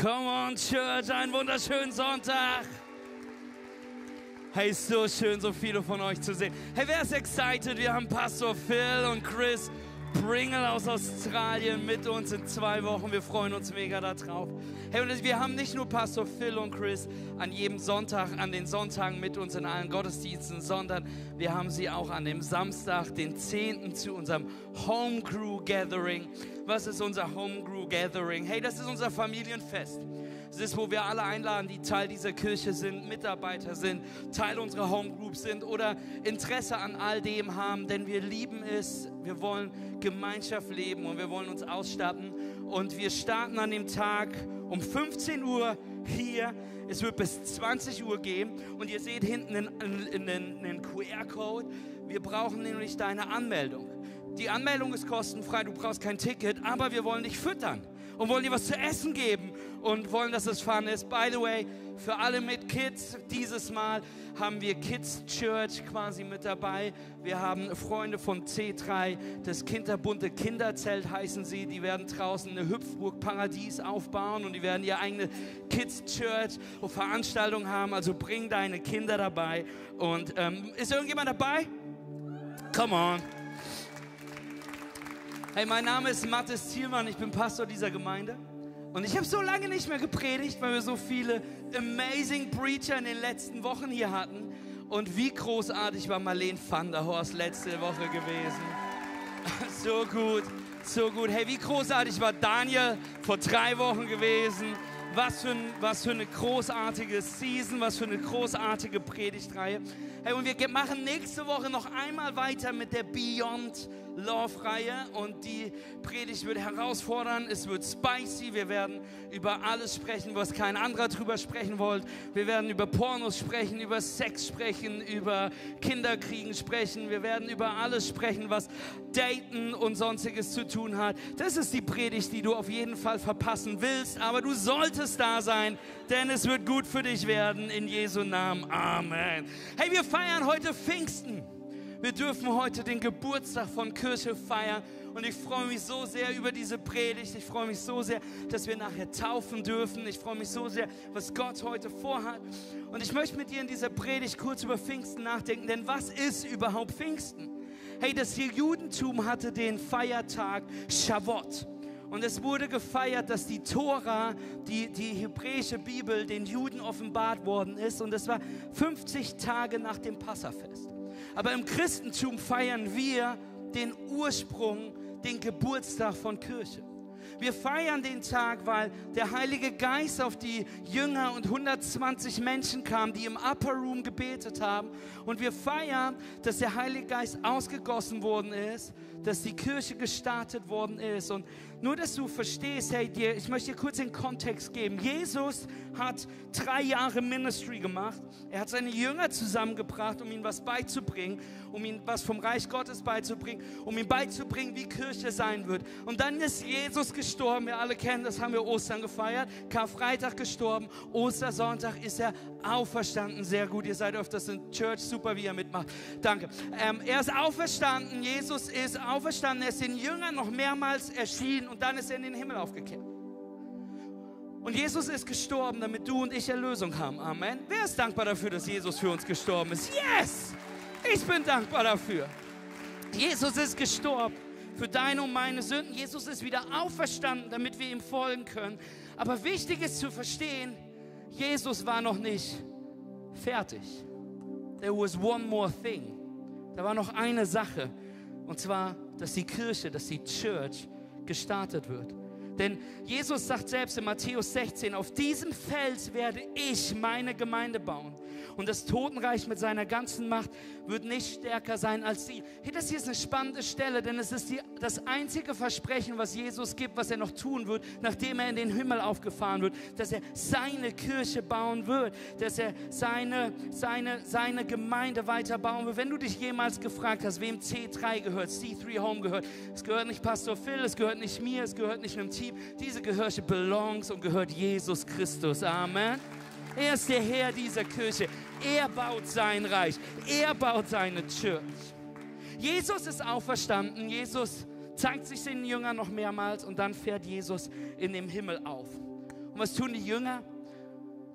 Come on, Church, einen wunderschönen Sonntag. Hey, so schön, so viele von euch zu sehen. Hey, wer ist excited? Wir haben Pastor Phil und Chris Pringle aus Australien mit uns in zwei Wochen. Wir freuen uns mega darauf. Hey, und wir haben nicht nur Pastor Phil und Chris an jedem Sonntag, an den Sonntagen mit uns in allen Gottesdiensten, sondern wir haben sie auch an dem Samstag, den 10. zu unserem Home Crew Gathering. Was ist unser Home Crew Gathering? Hey, das ist unser Familienfest. Es ist, wo wir alle einladen, die Teil dieser Kirche sind, Mitarbeiter sind, Teil unserer Homegroup sind oder Interesse an all dem haben, denn wir lieben es, wir wollen Gemeinschaft leben und wir wollen uns ausstatten. Und wir starten an dem Tag um 15 Uhr hier. Es wird bis 20 Uhr gehen und ihr seht hinten einen, einen, einen QR-Code. Wir brauchen nämlich deine Anmeldung. Die Anmeldung ist kostenfrei, du brauchst kein Ticket, aber wir wollen dich füttern und wollen dir was zu essen geben und wollen, dass es fun ist. By the way, für alle mit Kids, dieses Mal haben wir Kids Church quasi mit dabei. Wir haben Freunde von C3, das Kinderbunte Kinderzelt heißen sie. Die werden draußen eine Hüpfburg Paradies aufbauen und die werden ihr eigene Kids Church Veranstaltung haben. Also bring deine Kinder dabei. Und ähm, ist irgendjemand dabei? Come on. Hey, mein Name ist Mathis Thielmann, ich bin Pastor dieser Gemeinde. Und ich habe so lange nicht mehr gepredigt, weil wir so viele amazing Preacher in den letzten Wochen hier hatten. Und wie großartig war Marlene van der Horst letzte Woche gewesen. So gut, so gut. Hey, wie großartig war Daniel vor drei Wochen gewesen. Was für, ein, was für eine großartige Season, was für eine großartige Predigtreihe. Hey, und wir machen nächste Woche noch einmal weiter mit der Beyond Love-Reihe und die Predigt wird herausfordern, es wird spicy, wir werden über alles sprechen, was kein anderer drüber sprechen wollt. Wir werden über Pornos sprechen, über Sex sprechen, über Kinderkriegen sprechen, wir werden über alles sprechen, was Daten und sonstiges zu tun hat. Das ist die Predigt, die du auf jeden Fall verpassen willst, aber du solltest da sein, denn es wird gut für dich werden in Jesu Namen. Amen. Hey, wir feiern heute Pfingsten. Wir dürfen heute den Geburtstag von Kirche feiern. Und ich freue mich so sehr über diese Predigt. Ich freue mich so sehr, dass wir nachher taufen dürfen. Ich freue mich so sehr, was Gott heute vorhat. Und ich möchte mit dir in dieser Predigt kurz über Pfingsten nachdenken. Denn was ist überhaupt Pfingsten? Hey, das Judentum hatte den Feiertag Shavuot. Und es wurde gefeiert, dass die Tora, die, die hebräische Bibel, den Juden offenbart worden ist. Und es war 50 Tage nach dem Passafest. Aber im Christentum feiern wir den Ursprung, den Geburtstag von Kirche. Wir feiern den Tag, weil der Heilige Geist auf die Jünger und 120 Menschen kam, die im Upper Room gebetet haben. Und wir feiern, dass der Heilige Geist ausgegossen worden ist, dass die Kirche gestartet worden ist. Und nur, dass du verstehst, hey, dir, ich möchte dir kurz den Kontext geben. Jesus hat drei Jahre Ministry gemacht. Er hat seine Jünger zusammengebracht, um ihnen was beizubringen, um ihnen was vom Reich Gottes beizubringen, um ihnen beizubringen, wie Kirche sein wird. Und dann ist Jesus gestorben. Wir alle kennen, das haben wir Ostern gefeiert. Karfreitag gestorben. Ostersonntag ist er auferstanden. Sehr gut, ihr seid öfters in Church. Super, wie ihr mitmacht. Danke. Ähm, er ist auferstanden. Jesus ist auferstanden. Er ist den Jüngern noch mehrmals erschienen und dann ist er in den Himmel aufgekehrt. Und Jesus ist gestorben, damit du und ich Erlösung haben. Amen. Wer ist dankbar dafür, dass Jesus für uns gestorben ist? Yes! Ich bin dankbar dafür. Jesus ist gestorben für deine und meine Sünden. Jesus ist wieder auferstanden, damit wir ihm folgen können. Aber wichtig ist zu verstehen, Jesus war noch nicht fertig. There was one more thing. Da war noch eine Sache. Und zwar, dass die Kirche, dass die Church gestartet wird. Denn Jesus sagt selbst in Matthäus 16, auf diesem Fels werde ich meine Gemeinde bauen. Und das Totenreich mit seiner ganzen Macht wird nicht stärker sein als sie. Hey, das hier ist eine spannende Stelle, denn es ist die, das einzige Versprechen, was Jesus gibt, was er noch tun wird, nachdem er in den Himmel aufgefahren wird, dass er seine Kirche bauen wird, dass er seine, seine, seine Gemeinde weiterbauen wird. Wenn du dich jemals gefragt hast, wem C3 gehört, C3 Home gehört, es gehört nicht Pastor Phil, es gehört nicht mir, es gehört nicht einem Team. Diese Kirche belongs und gehört Jesus Christus. Amen. Er ist der Herr dieser Kirche. Er baut sein Reich. Er baut seine Church. Jesus ist auferstanden. Jesus zeigt sich den Jüngern noch mehrmals und dann fährt Jesus in den Himmel auf. Und was tun die Jünger?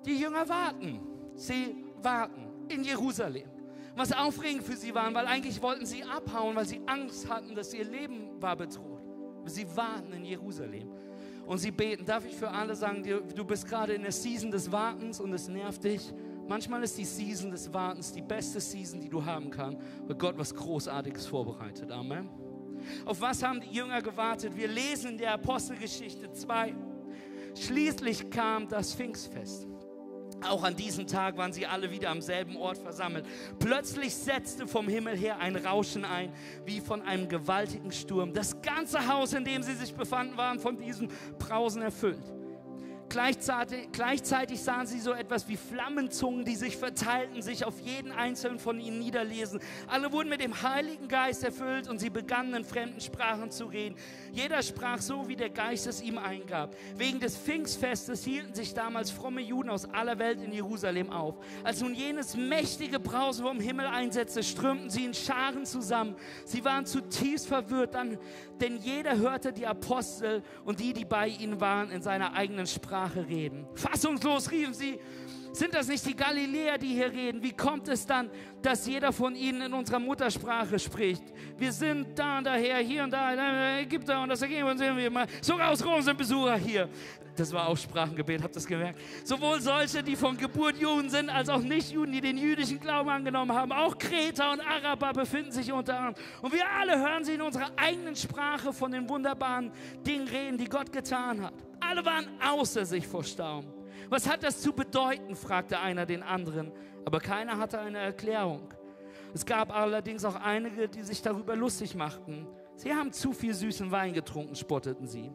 Die Jünger warten. Sie warten in Jerusalem. Was aufregend für sie war, weil eigentlich wollten sie abhauen, weil sie Angst hatten, dass ihr Leben war bedroht. Sie warten in Jerusalem und sie beten. Darf ich für alle sagen, du bist gerade in der Season des Wartens und es nervt dich? Manchmal ist die Season des Wartens die beste Season, die du haben kannst, weil Gott was Großartiges vorbereitet. Amen. Auf was haben die Jünger gewartet? Wir lesen in der Apostelgeschichte 2. Schließlich kam das Pfingstfest. Auch an diesem Tag waren sie alle wieder am selben Ort versammelt. Plötzlich setzte vom Himmel her ein Rauschen ein, wie von einem gewaltigen Sturm. Das ganze Haus, in dem sie sich befanden, war von diesem Brausen erfüllt. Gleichzeitig, gleichzeitig, sahen sie so etwas wie Flammenzungen, die sich verteilten, sich auf jeden einzelnen von ihnen niederlesen. Alle wurden mit dem Heiligen Geist erfüllt und sie begannen in fremden Sprachen zu reden. Jeder sprach so, wie der Geist es ihm eingab. Wegen des Pfingstfestes hielten sich damals fromme Juden aus aller Welt in Jerusalem auf. Als nun jenes mächtige Brausen vom Himmel einsetzte, strömten sie in Scharen zusammen. Sie waren zutiefst verwirrt, denn jeder hörte die Apostel und die, die bei ihnen waren, in seiner eigenen Sprache Sprache reden. Fassungslos riefen sie, sind das nicht die Galiläer, die hier reden? Wie kommt es dann, dass jeder von ihnen in unserer Muttersprache spricht? Wir sind da und daher, hier und da, in Ägypter und das Ergebnis sehen wir mal. Sogar aus Rom sind Besucher hier. Das war auch Sprachengebet, habt ihr das gemerkt? Sowohl solche, die von Geburt Juden sind, als auch Nicht-Juden, die den jüdischen Glauben angenommen haben. Auch Kreter und Araber befinden sich unter uns. Und wir alle hören sie in unserer eigenen Sprache von den wunderbaren Dingen reden, die Gott getan hat. Alle waren außer sich vor Staunen. Was hat das zu bedeuten? fragte einer den anderen, aber keiner hatte eine Erklärung. Es gab allerdings auch einige, die sich darüber lustig machten. Sie haben zu viel süßen Wein getrunken, spotteten sie.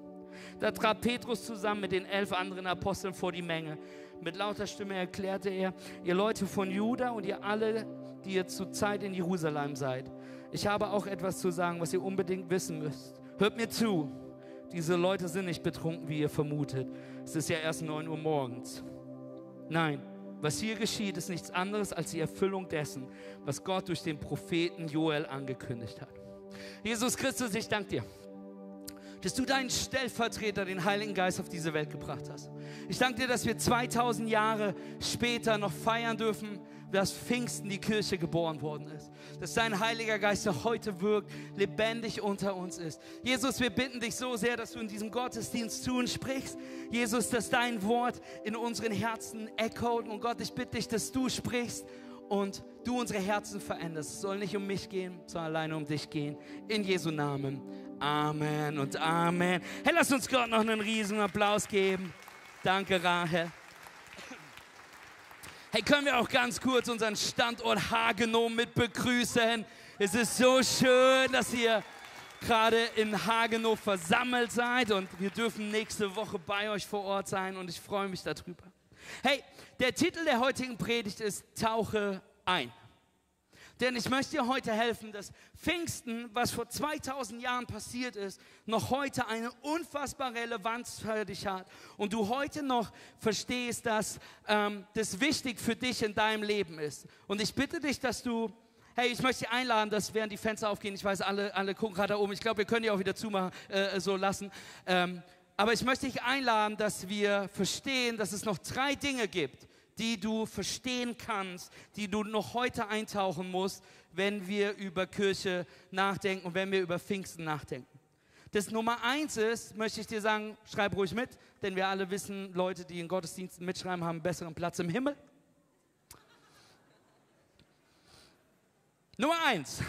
Da trat Petrus zusammen mit den elf anderen Aposteln vor die Menge. Mit lauter Stimme erklärte er, ihr Leute von Juda und ihr alle, die ihr zurzeit in Jerusalem seid. Ich habe auch etwas zu sagen, was ihr unbedingt wissen müsst. Hört mir zu. Diese Leute sind nicht betrunken, wie ihr vermutet. Es ist ja erst 9 Uhr morgens. Nein, was hier geschieht, ist nichts anderes als die Erfüllung dessen, was Gott durch den Propheten Joel angekündigt hat. Jesus Christus, ich danke dir dass du deinen Stellvertreter, den Heiligen Geist, auf diese Welt gebracht hast. Ich danke dir, dass wir 2000 Jahre später noch feiern dürfen, dass Pfingsten die Kirche geboren worden ist. Dass dein Heiliger Geist, heute wirkt, lebendig unter uns ist. Jesus, wir bitten dich so sehr, dass du in diesem Gottesdienst zu uns sprichst. Jesus, dass dein Wort in unseren Herzen echoet. Und Gott, ich bitte dich, dass du sprichst und du unsere Herzen veränderst. Es soll nicht um mich gehen, sondern alleine um dich gehen. In Jesu Namen. Amen und Amen. Hey, lass uns Gott noch einen riesen Applaus geben. Danke, Rahel. Hey, können wir auch ganz kurz unseren Standort Hagenow mit begrüßen? Es ist so schön, dass ihr gerade in Hagenow versammelt seid und wir dürfen nächste Woche bei euch vor Ort sein und ich freue mich darüber. Hey, der Titel der heutigen Predigt ist Tauche ein. Denn ich möchte dir heute helfen, dass Pfingsten, was vor 2000 Jahren passiert ist, noch heute eine unfassbare Relevanz für dich hat. Und du heute noch verstehst, dass ähm, das wichtig für dich in deinem Leben ist. Und ich bitte dich, dass du Hey, ich möchte dich einladen, dass während die Fenster aufgehen, ich weiß, alle, alle gucken gerade da oben, ich glaube, wir können die auch wieder zumachen, äh, so lassen. Ähm, aber ich möchte dich einladen, dass wir verstehen, dass es noch drei Dinge gibt, die du verstehen kannst, die du noch heute eintauchen musst, wenn wir über Kirche nachdenken und wenn wir über Pfingsten nachdenken. Das Nummer eins ist, möchte ich dir sagen, schreib ruhig mit, denn wir alle wissen, Leute, die in Gottesdiensten mitschreiben, haben einen besseren Platz im Himmel. Nummer eins,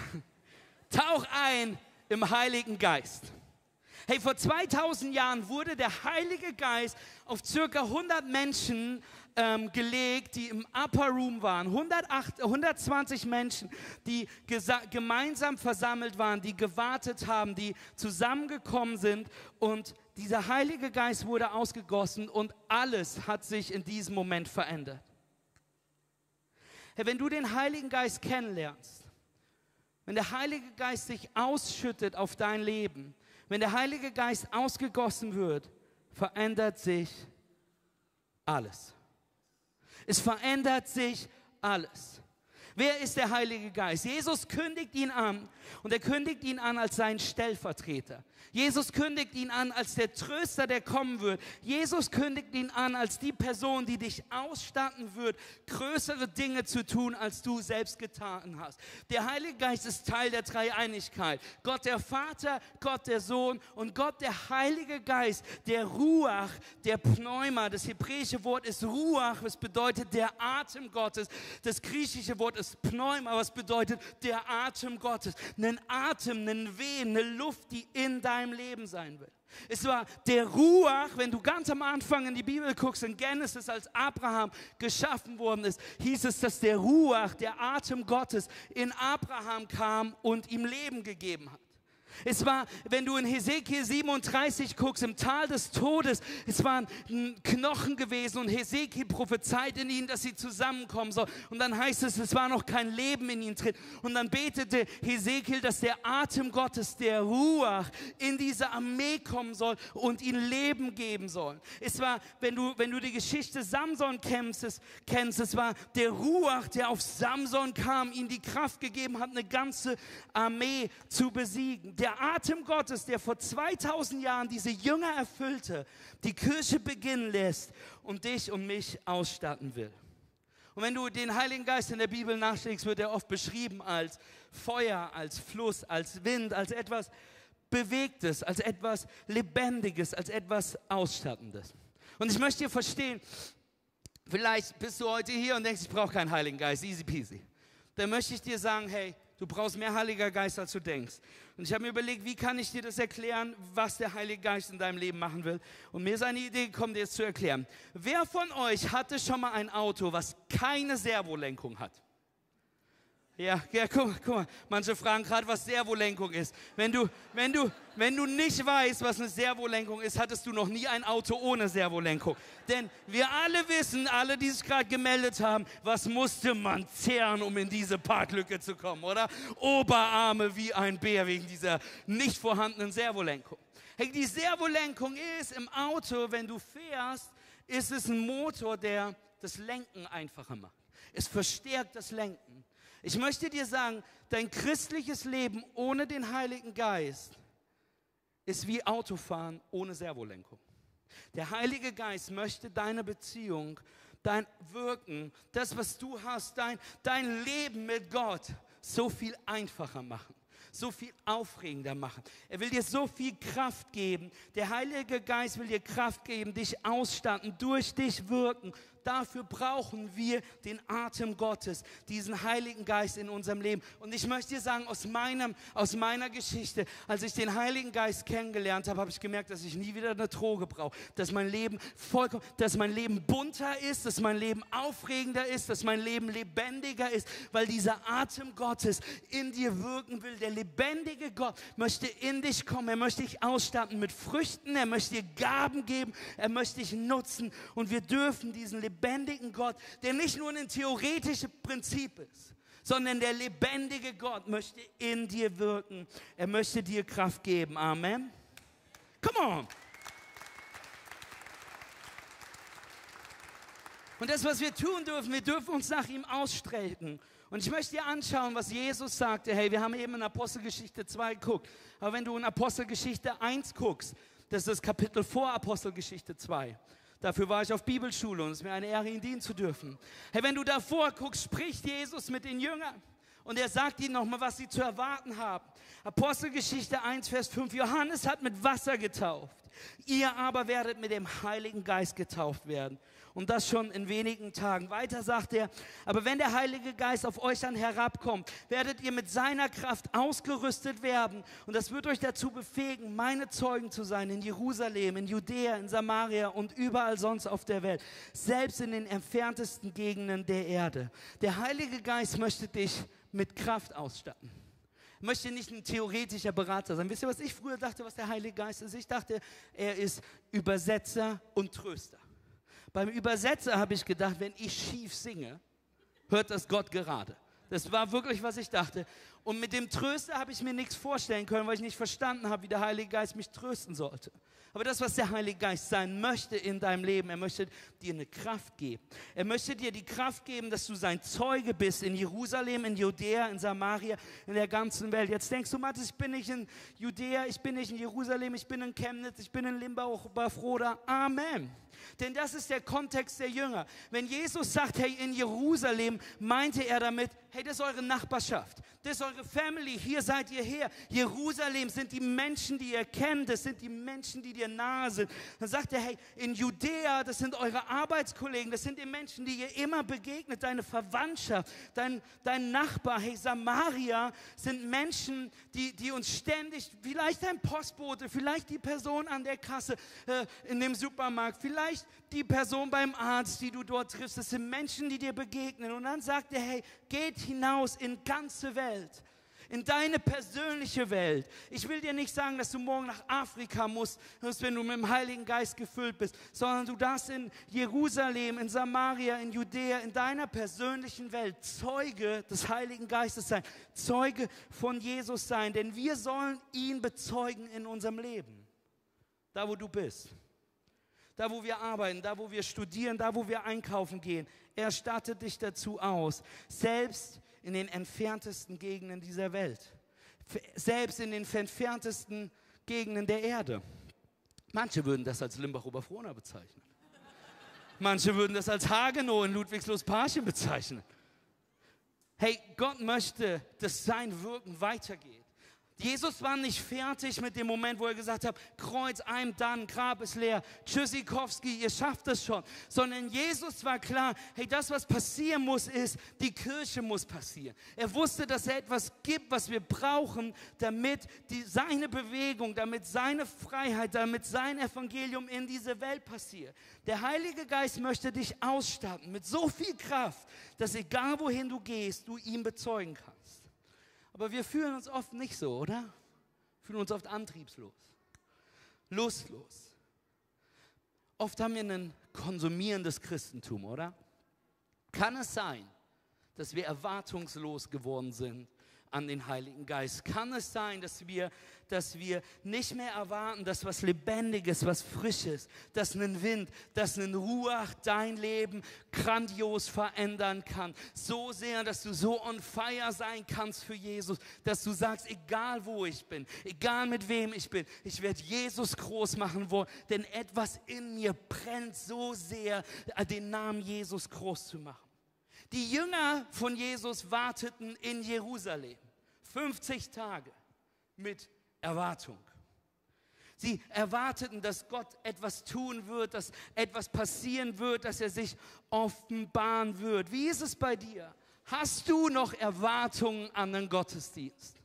tauch ein im Heiligen Geist. Hey, vor 2000 Jahren wurde der Heilige Geist auf circa 100 Menschen ähm, gelegt, die im Upper Room waren. 108, 120 Menschen, die gemeinsam versammelt waren, die gewartet haben, die zusammengekommen sind und dieser Heilige Geist wurde ausgegossen und alles hat sich in diesem Moment verändert. Hey, wenn du den Heiligen Geist kennenlernst, wenn der Heilige Geist sich ausschüttet auf dein Leben, wenn der Heilige Geist ausgegossen wird, verändert sich alles. Es verändert sich alles. Wer ist der Heilige Geist? Jesus kündigt ihn an und er kündigt ihn an als seinen Stellvertreter. Jesus kündigt ihn an als der Tröster, der kommen wird. Jesus kündigt ihn an als die Person, die dich ausstatten wird, größere Dinge zu tun, als du selbst getan hast. Der Heilige Geist ist Teil der Dreieinigkeit. Gott der Vater, Gott der Sohn und Gott der Heilige Geist, der Ruach, der Pneuma. Das hebräische Wort ist Ruach, was bedeutet der Atem Gottes. Das griechische Wort ist Pneuma, was bedeutet der Atem Gottes. Einen Atem, einen Wehen, eine Luft, die in deinem deinem Leben sein will. Es war der Ruach, wenn du ganz am Anfang in die Bibel guckst, in Genesis, als Abraham geschaffen worden ist, hieß es, dass der Ruach, der Atem Gottes, in Abraham kam und ihm Leben gegeben hat. Es war, wenn du in Hesekiel 37 guckst, im Tal des Todes, es waren Knochen gewesen und Hesekiel prophezeit in ihnen, dass sie zusammenkommen sollen. Und dann heißt es, es war noch kein Leben in ihnen drin. Und dann betete Hesekiel, dass der Atem Gottes, der Ruach, in diese Armee kommen soll und ihnen Leben geben soll. Es war, wenn du, wenn du die Geschichte Samson kennst, kennst, es war der Ruach, der auf Samson kam, ihm die Kraft gegeben hat, eine ganze Armee zu besiegen der Atem Gottes, der vor 2000 Jahren diese Jünger erfüllte, die Kirche beginnen lässt und dich und mich ausstatten will. Und wenn du den Heiligen Geist in der Bibel nachschlägst, wird er oft beschrieben als Feuer, als Fluss, als Wind, als etwas Bewegtes, als etwas Lebendiges, als etwas Ausstattendes. Und ich möchte dir verstehen, vielleicht bist du heute hier und denkst, ich brauche keinen Heiligen Geist, easy peasy. Dann möchte ich dir sagen, hey, Du brauchst mehr Heiliger Geist, als du denkst. Und ich habe mir überlegt, wie kann ich dir das erklären, was der Heilige Geist in deinem Leben machen will. Und mir ist eine Idee gekommen, dir das zu erklären. Wer von euch hatte schon mal ein Auto, was keine Servolenkung hat? Ja, ja, guck, guck mal, manche fragen gerade, was Servolenkung ist. Wenn du, wenn, du, wenn du nicht weißt, was eine Servolenkung ist, hattest du noch nie ein Auto ohne Servolenkung. Denn wir alle wissen, alle, die sich gerade gemeldet haben, was musste man zehren, um in diese Parklücke zu kommen, oder? Oberarme wie ein Bär wegen dieser nicht vorhandenen Servolenkung. Hey, die Servolenkung ist im Auto, wenn du fährst, ist es ein Motor, der das Lenken einfacher macht. Es verstärkt das Lenken. Ich möchte dir sagen, dein christliches Leben ohne den Heiligen Geist ist wie Autofahren ohne Servolenkung. Der Heilige Geist möchte deine Beziehung, dein Wirken, das, was du hast, dein, dein Leben mit Gott so viel einfacher machen so viel aufregender machen. Er will dir so viel Kraft geben. Der Heilige Geist will dir Kraft geben, dich ausstatten, durch dich wirken, dafür brauchen wir den Atem Gottes, diesen Heiligen Geist in unserem Leben. Und ich möchte dir sagen, aus, meinem, aus meiner Geschichte, als ich den Heiligen Geist kennengelernt habe, habe ich gemerkt, dass ich nie wieder eine Droge brauche, dass mein Leben vollkommen, dass mein Leben bunter ist, dass mein Leben aufregender ist, dass mein Leben lebendiger ist, weil dieser Atem Gottes in dir wirken will. Der lebendige Gott möchte in dich kommen, er möchte dich ausstatten mit Früchten, er möchte dir Gaben geben, er möchte dich nutzen und wir dürfen diesen lebendigen lebendigen Gott, der nicht nur ein theoretisches Prinzip ist, sondern der lebendige Gott möchte in dir wirken. Er möchte dir Kraft geben. Amen. Come on. Und das, was wir tun dürfen, wir dürfen uns nach ihm ausstrecken. Und ich möchte dir anschauen, was Jesus sagte. Hey, wir haben eben in Apostelgeschichte 2 geguckt. Aber wenn du in Apostelgeschichte 1 guckst, das ist das Kapitel vor Apostelgeschichte 2. Dafür war ich auf Bibelschule und es ist mir eine Ehre, ihn dienen zu dürfen. Hey, wenn du davor guckst, spricht Jesus mit den Jüngern und er sagt ihnen nochmal, was sie zu erwarten haben. Apostelgeschichte 1, Vers 5. Johannes hat mit Wasser getauft. Ihr aber werdet mit dem Heiligen Geist getauft werden und das schon in wenigen Tagen. Weiter sagt er, aber wenn der Heilige Geist auf euch dann herabkommt, werdet ihr mit seiner Kraft ausgerüstet werden und das wird euch dazu befähigen, meine Zeugen zu sein in Jerusalem, in Judäa, in Samaria und überall sonst auf der Welt, selbst in den entferntesten Gegenden der Erde. Der Heilige Geist möchte dich mit Kraft ausstatten möchte nicht ein theoretischer Berater sein. Wisst ihr, was ich früher dachte, was der Heilige Geist ist? Ich dachte, er ist Übersetzer und Tröster. Beim Übersetzer habe ich gedacht, wenn ich schief singe, hört das Gott gerade. Das war wirklich, was ich dachte. Und mit dem Tröster habe ich mir nichts vorstellen können, weil ich nicht verstanden habe, wie der Heilige Geist mich trösten sollte. Aber das, was der Heilige Geist sein möchte in deinem Leben, er möchte dir eine Kraft geben. Er möchte dir die Kraft geben, dass du sein Zeuge bist in Jerusalem, in Judäa, in Samaria, in der ganzen Welt. Jetzt denkst du, Matthias, ich bin nicht in Judäa, ich bin nicht in Jerusalem, ich bin in Chemnitz, ich bin in Limbach, Bafroda. Amen. Denn das ist der Kontext der Jünger. Wenn Jesus sagt, hey, in Jerusalem, meinte er damit, hey, das ist eure Nachbarschaft, das ist eure Family, hier seid ihr her. Jerusalem sind die Menschen, die ihr kennt, das sind die Menschen, die dir nahe sind. Dann sagt er, hey, in Judäa, das sind eure Arbeitskollegen, das sind die Menschen, die ihr immer begegnet, deine Verwandtschaft, dein, dein Nachbar. Hey, Samaria sind Menschen, die, die uns ständig, vielleicht ein Postbote, vielleicht die Person an der Kasse äh, in dem Supermarkt, vielleicht die Person beim Arzt, die du dort triffst. Das sind Menschen, die dir begegnen. Und dann sagt er, hey, geht hinaus in ganze Welt in deine persönliche Welt. Ich will dir nicht sagen, dass du morgen nach Afrika musst, wenn du mit dem Heiligen Geist gefüllt bist, sondern du darfst in Jerusalem, in Samaria, in Judäa, in deiner persönlichen Welt Zeuge des Heiligen Geistes sein, Zeuge von Jesus sein, denn wir sollen ihn bezeugen in unserem Leben, da wo du bist da wo wir arbeiten, da wo wir studieren, da wo wir einkaufen gehen. Er stattet dich dazu aus, selbst in den entferntesten Gegenden dieser Welt, selbst in den entferntesten Gegenden der Erde. Manche würden das als Limbach-Oberfrohna bezeichnen. Manche würden das als Hagenow in Ludwigslust-Parchim bezeichnen. Hey, Gott möchte, dass sein Wirken weitergeht. Jesus war nicht fertig mit dem Moment, wo er gesagt hat, Kreuz ein, dann, Grab ist leer, Tschüssikowski, ihr schafft es schon. Sondern Jesus war klar, hey, das, was passieren muss, ist, die Kirche muss passieren. Er wusste, dass er etwas gibt, was wir brauchen, damit die, seine Bewegung, damit seine Freiheit, damit sein Evangelium in diese Welt passiert. Der Heilige Geist möchte dich ausstatten mit so viel Kraft, dass egal wohin du gehst, du ihm bezeugen kannst. Aber wir fühlen uns oft nicht so, oder? Fühlen uns oft antriebslos, lustlos. Oft haben wir ein konsumierendes Christentum, oder? Kann es sein, dass wir erwartungslos geworden sind an den Heiligen Geist? Kann es sein, dass wir, dass wir nicht mehr erwarten, dass was Lebendiges, was Frisches, dass ein Wind, dass ein Ruach dein Leben grandios verändern kann? So sehr, dass du so on fire sein kannst für Jesus, dass du sagst, egal wo ich bin, egal mit wem ich bin, ich werde Jesus groß machen wollen, denn etwas in mir brennt so sehr, den Namen Jesus groß zu machen. Die Jünger von Jesus warteten in Jerusalem. 50 Tage mit Erwartung. Sie erwarteten, dass Gott etwas tun wird, dass etwas passieren wird, dass er sich offenbaren wird. Wie ist es bei dir? Hast du noch Erwartungen an den Gottesdienst?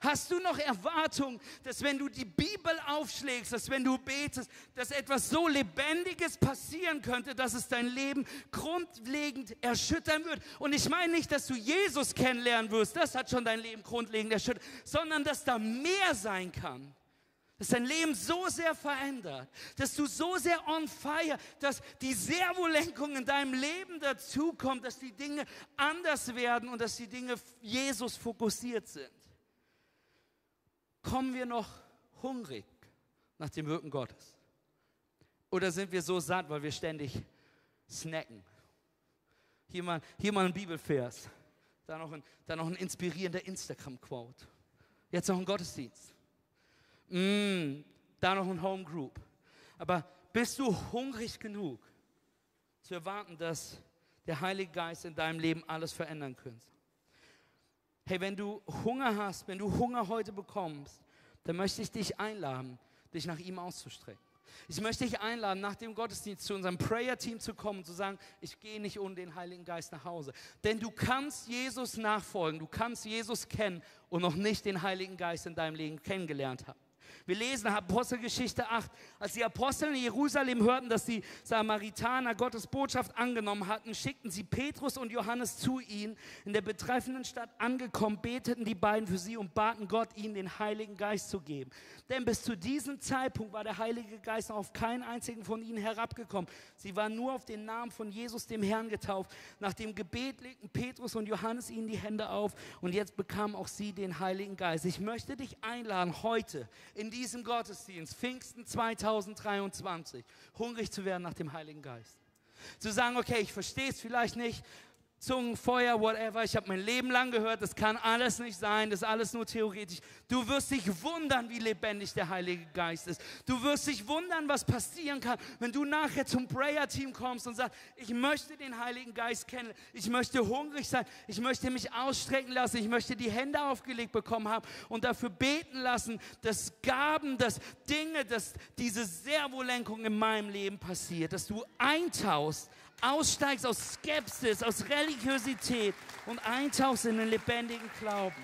Hast du noch Erwartung, dass wenn du die Bibel aufschlägst, dass wenn du betest, dass etwas so Lebendiges passieren könnte, dass es dein Leben grundlegend erschüttern wird? Und ich meine nicht, dass du Jesus kennenlernen wirst, das hat schon dein Leben grundlegend erschüttert, sondern dass da mehr sein kann. Dass dein Leben so sehr verändert, dass du so sehr on fire, dass die Servolenkung in deinem Leben dazukommt, dass die Dinge anders werden und dass die Dinge Jesus fokussiert sind kommen wir noch hungrig nach dem Wirken Gottes? Oder sind wir so satt, weil wir ständig snacken? Hier mal, hier mal ein Bibelvers, da noch ein, da noch ein inspirierender Instagram-Quote. Jetzt noch ein Gottesdienst. Mm, da noch ein Home Group. Aber bist du hungrig genug zu erwarten, dass der Heilige Geist in deinem Leben alles verändern könnte? Hey, wenn du Hunger hast, wenn du Hunger heute bekommst, dann möchte ich dich einladen, dich nach ihm auszustrecken. Ich möchte dich einladen, nach dem Gottesdienst zu unserem Prayer-Team zu kommen und zu sagen, ich gehe nicht ohne den Heiligen Geist nach Hause. Denn du kannst Jesus nachfolgen, du kannst Jesus kennen und noch nicht den Heiligen Geist in deinem Leben kennengelernt haben. Wir lesen Apostelgeschichte 8, als die Apostel in Jerusalem hörten, dass die Samaritaner Gottes Botschaft angenommen hatten, schickten sie Petrus und Johannes zu ihnen. In der betreffenden Stadt angekommen, beteten die beiden für sie und baten Gott, ihnen den Heiligen Geist zu geben. Denn bis zu diesem Zeitpunkt war der Heilige Geist auf keinen einzigen von ihnen herabgekommen. Sie waren nur auf den Namen von Jesus, dem Herrn, getauft. Nach dem Gebet legten Petrus und Johannes ihnen die Hände auf und jetzt bekamen auch sie den Heiligen Geist. Ich möchte dich einladen, heute in diesem Gottesdienst, Pfingsten 2023, hungrig zu werden nach dem Heiligen Geist. Zu sagen, okay, ich verstehe es vielleicht nicht, Zungen, Feuer, whatever. Ich habe mein Leben lang gehört, das kann alles nicht sein, das ist alles nur theoretisch. Du wirst dich wundern, wie lebendig der Heilige Geist ist. Du wirst dich wundern, was passieren kann, wenn du nachher zum Prayer-Team kommst und sagst, ich möchte den Heiligen Geist kennen, ich möchte hungrig sein, ich möchte mich ausstrecken lassen, ich möchte die Hände aufgelegt bekommen haben und dafür beten lassen, dass Gaben, dass Dinge, dass diese Servolenkung in meinem Leben passiert, dass du eintauchst aussteigst aus Skepsis, aus Religiosität und eintauchst in den lebendigen Glauben.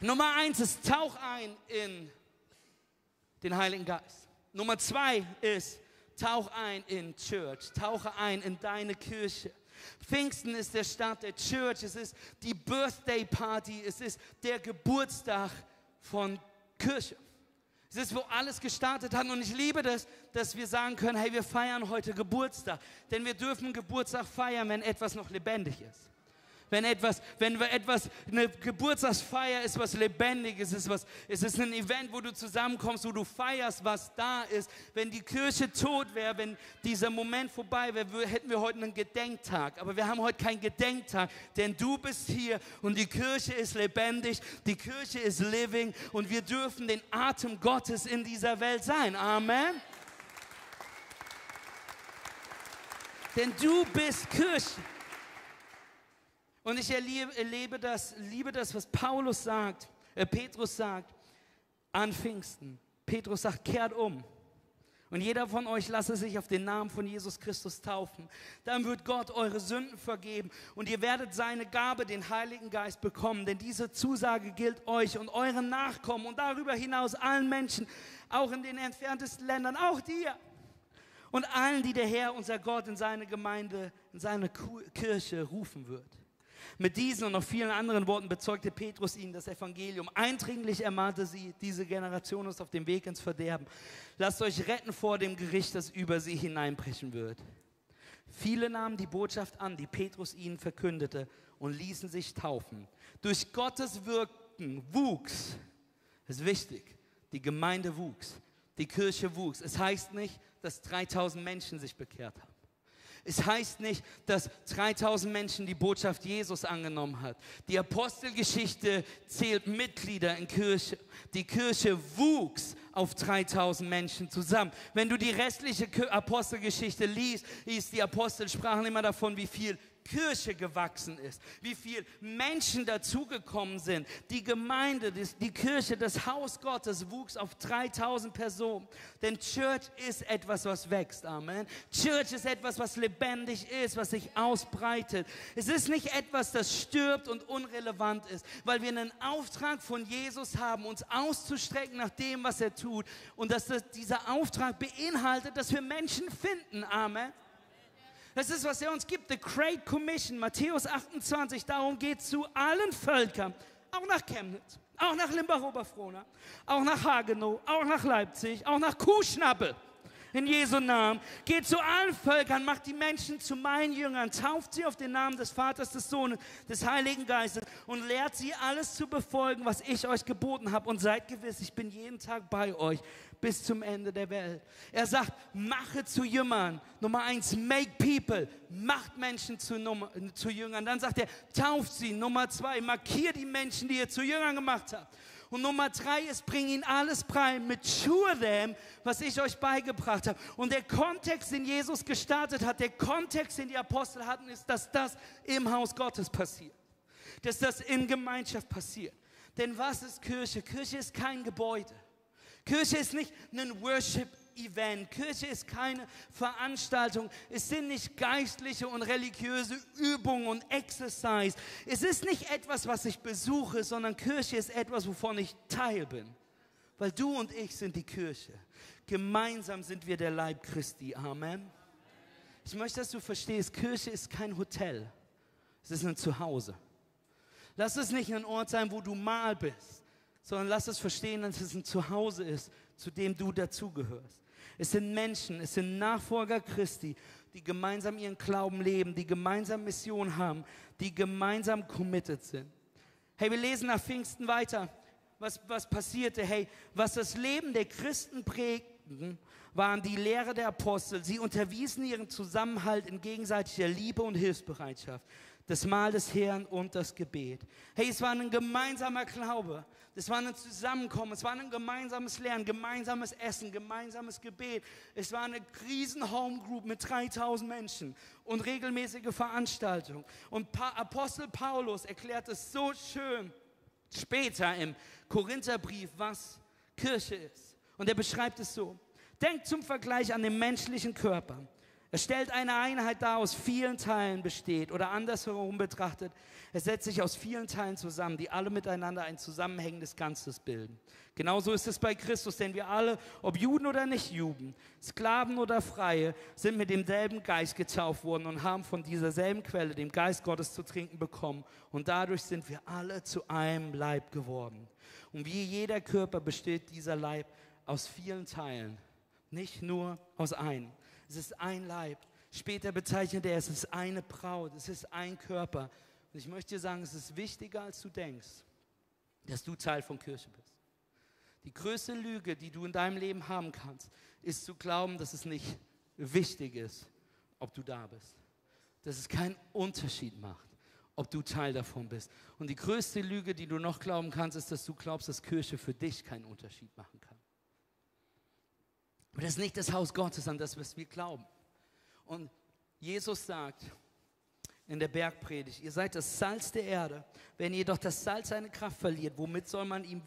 Nummer eins ist, tauch ein in den Heiligen Geist. Nummer zwei ist, tauch ein in Church, tauche ein in deine Kirche. Pfingsten ist der Start der Church, es ist die Birthday Party, es ist der Geburtstag von Kirche. Es ist, wo alles gestartet hat. Und ich liebe das, dass wir sagen können, hey, wir feiern heute Geburtstag. Denn wir dürfen Geburtstag feiern, wenn etwas noch lebendig ist wenn etwas, wenn etwas, eine Geburtstagsfeier ist was Lebendiges, ist was, es ist ein Event, wo du zusammenkommst, wo du feierst, was da ist. Wenn die Kirche tot wäre, wenn dieser Moment vorbei wäre, hätten wir heute einen Gedenktag. Aber wir haben heute keinen Gedenktag, denn du bist hier und die Kirche ist lebendig, die Kirche ist living und wir dürfen den Atem Gottes in dieser Welt sein. Amen. Denn du bist Kirche. Und ich erlebe, erlebe das, liebe das, was Paulus sagt, äh, Petrus sagt an Pfingsten. Petrus sagt, kehrt um. Und jeder von euch lasse sich auf den Namen von Jesus Christus taufen. Dann wird Gott eure Sünden vergeben und ihr werdet seine Gabe, den Heiligen Geist, bekommen. Denn diese Zusage gilt euch und euren Nachkommen und darüber hinaus allen Menschen, auch in den entferntesten Ländern, auch dir. Und allen, die der Herr, unser Gott, in seine Gemeinde, in seine Kirche rufen wird. Mit diesen und noch vielen anderen Worten bezeugte Petrus ihnen das Evangelium. Eindringlich ermahnte sie, diese Generation ist auf dem Weg ins Verderben. Lasst euch retten vor dem Gericht, das über sie hineinbrechen wird. Viele nahmen die Botschaft an, die Petrus ihnen verkündete, und ließen sich taufen. Durch Gottes Wirken wuchs, das ist wichtig, die Gemeinde wuchs, die Kirche wuchs. Es heißt nicht, dass 3000 Menschen sich bekehrt haben. Es heißt nicht, dass 3000 Menschen die Botschaft Jesus angenommen hat. Die Apostelgeschichte zählt Mitglieder in Kirche. Die Kirche wuchs auf 3000 Menschen zusammen. Wenn du die restliche Apostelgeschichte liest, ist die Apostel sprachen immer davon, wie viel Kirche gewachsen ist, wie viele Menschen dazugekommen sind. Die Gemeinde, die Kirche, das Haus Gottes wuchs auf 3000 Personen. Denn Church ist etwas, was wächst. Amen. Church ist etwas, was lebendig ist, was sich ausbreitet. Es ist nicht etwas, das stirbt und unrelevant ist, weil wir einen Auftrag von Jesus haben, uns auszustrecken nach dem, was er tut. Und dass das, dieser Auftrag beinhaltet, dass wir Menschen finden. Amen. Das ist, was er uns gibt. The Great Commission, Matthäus 28. Darum geht zu allen Völkern, auch nach Chemnitz, auch nach Limbach-Oberfrohna, auch nach Hagenow, auch nach Leipzig, auch nach Kuhschnappel. In Jesu Namen. Geht zu allen Völkern, macht die Menschen zu meinen Jüngern, tauft sie auf den Namen des Vaters, des Sohnes, des Heiligen Geistes und lehrt sie alles zu befolgen, was ich euch geboten habe. Und seid gewiss, ich bin jeden Tag bei euch bis zum Ende der Welt. Er sagt, mache zu Jüngern. Nummer eins, make people. Macht Menschen zu, Nummer, zu Jüngern. Dann sagt er, tauft sie. Nummer zwei, markiert die Menschen, die ihr zu Jüngern gemacht habt. Und Nummer drei ist, bring ihnen alles bei, mature them, was ich euch beigebracht habe. Und der Kontext, den Jesus gestartet hat, der Kontext, den die Apostel hatten, ist, dass das im Haus Gottes passiert. Dass das in Gemeinschaft passiert. Denn was ist Kirche? Kirche ist kein Gebäude. Kirche ist nicht ein Worship-Event. Kirche ist keine Veranstaltung. Es sind nicht geistliche und religiöse Übungen und Exercise. Es ist nicht etwas, was ich besuche, sondern Kirche ist etwas, wovon ich Teil bin. Weil du und ich sind die Kirche. Gemeinsam sind wir der Leib Christi. Amen. Ich möchte, dass du verstehst, Kirche ist kein Hotel. Es ist ein Zuhause. Lass es nicht ein Ort sein, wo du mal bist, sondern lass es verstehen, dass es ein Zuhause ist, zu dem du dazugehörst. Es sind Menschen, es sind Nachfolger Christi, die gemeinsam ihren Glauben leben, die gemeinsam Mission haben, die gemeinsam committed sind. Hey, wir lesen nach Pfingsten weiter. Was, was passierte? Hey, was das Leben der Christen prägten, waren die Lehre der Apostel. Sie unterwiesen ihren Zusammenhalt in gegenseitiger Liebe und Hilfsbereitschaft das Mahl des Herrn und das Gebet. Hey, es war ein gemeinsamer Glaube. Es war ein Zusammenkommen. Es war ein gemeinsames Lernen, gemeinsames Essen, gemeinsames Gebet. Es war eine riesen Homegroup mit 3000 Menschen und regelmäßige Veranstaltungen. Und pa Apostel Paulus erklärt es so schön später im Korintherbrief, was Kirche ist. Und er beschreibt es so. Denkt zum Vergleich an den menschlichen Körper. Er stellt eine Einheit dar, aus vielen Teilen besteht oder andersherum betrachtet. Er setzt sich aus vielen Teilen zusammen, die alle miteinander ein zusammenhängendes Ganzes bilden. Genauso ist es bei Christus, denn wir alle, ob Juden oder nicht Juden, Sklaven oder Freie, sind mit demselben Geist getauft worden und haben von dieser selben Quelle, dem Geist Gottes, zu trinken bekommen. Und dadurch sind wir alle zu einem Leib geworden. Und wie jeder Körper besteht dieser Leib aus vielen Teilen, nicht nur aus einem. Es ist ein Leib. Später bezeichnet er, es ist eine Braut, es ist ein Körper. Und ich möchte dir sagen, es ist wichtiger, als du denkst, dass du Teil von Kirche bist. Die größte Lüge, die du in deinem Leben haben kannst, ist zu glauben, dass es nicht wichtig ist, ob du da bist. Dass es keinen Unterschied macht, ob du Teil davon bist. Und die größte Lüge, die du noch glauben kannst, ist, dass du glaubst, dass Kirche für dich keinen Unterschied machen kann. Aber das ist nicht das Haus Gottes, an das wir glauben. Und Jesus sagt, in der Bergpredigt. Ihr seid das Salz der Erde. Wenn jedoch das Salz seine Kraft verliert, womit soll man ihm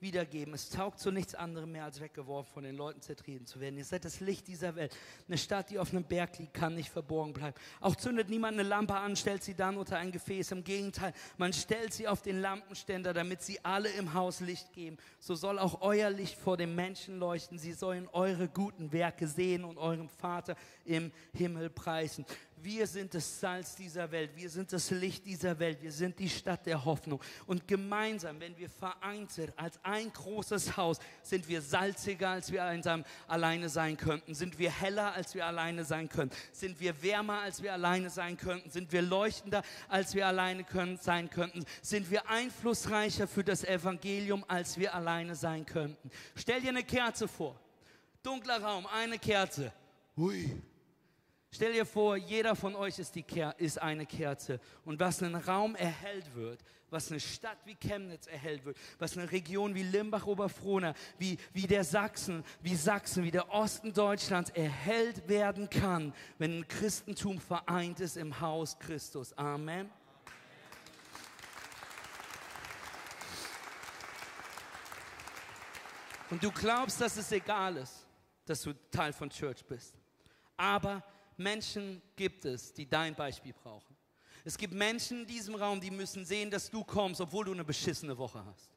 wiedergeben? Es taugt zu nichts anderem mehr, als weggeworfen von den Leuten zertreten zu werden. Ihr seid das Licht dieser Welt. Eine Stadt, die auf einem Berg liegt, kann nicht verborgen bleiben. Auch zündet niemand eine Lampe an, stellt sie dann unter ein Gefäß. Im Gegenteil, man stellt sie auf den Lampenständer, damit sie alle im Haus Licht geben. So soll auch euer Licht vor den Menschen leuchten. Sie sollen eure guten Werke sehen und eurem Vater im Himmel preisen. Wir sind das Salz dieser Welt. Wir sind das Licht dieser Welt. Wir sind die Stadt der Hoffnung. Und gemeinsam, wenn wir vereint sind als ein großes Haus, sind wir salziger, als wir einsam alleine sein könnten. Sind wir heller, als wir alleine sein könnten. Sind wir wärmer, als wir alleine sein könnten. Sind wir leuchtender, als wir alleine können, sein könnten. Sind wir einflussreicher für das Evangelium, als wir alleine sein könnten. Stell dir eine Kerze vor. Dunkler Raum, eine Kerze. Hui Stell dir vor, jeder von euch ist, die Ker ist eine Kerze. Und was einen Raum erhellt wird, was eine Stadt wie Chemnitz erhellt wird, was eine Region wie Limbach-Oberfrohna, wie, wie der Sachsen, wie Sachsen, wie der Osten Deutschlands erhellt werden kann, wenn ein Christentum vereint ist im Haus Christus. Amen. Und du glaubst, dass es egal ist, dass du Teil von Church bist. Aber Menschen gibt es, die dein Beispiel brauchen. Es gibt Menschen in diesem Raum, die müssen sehen, dass du kommst, obwohl du eine beschissene Woche hast.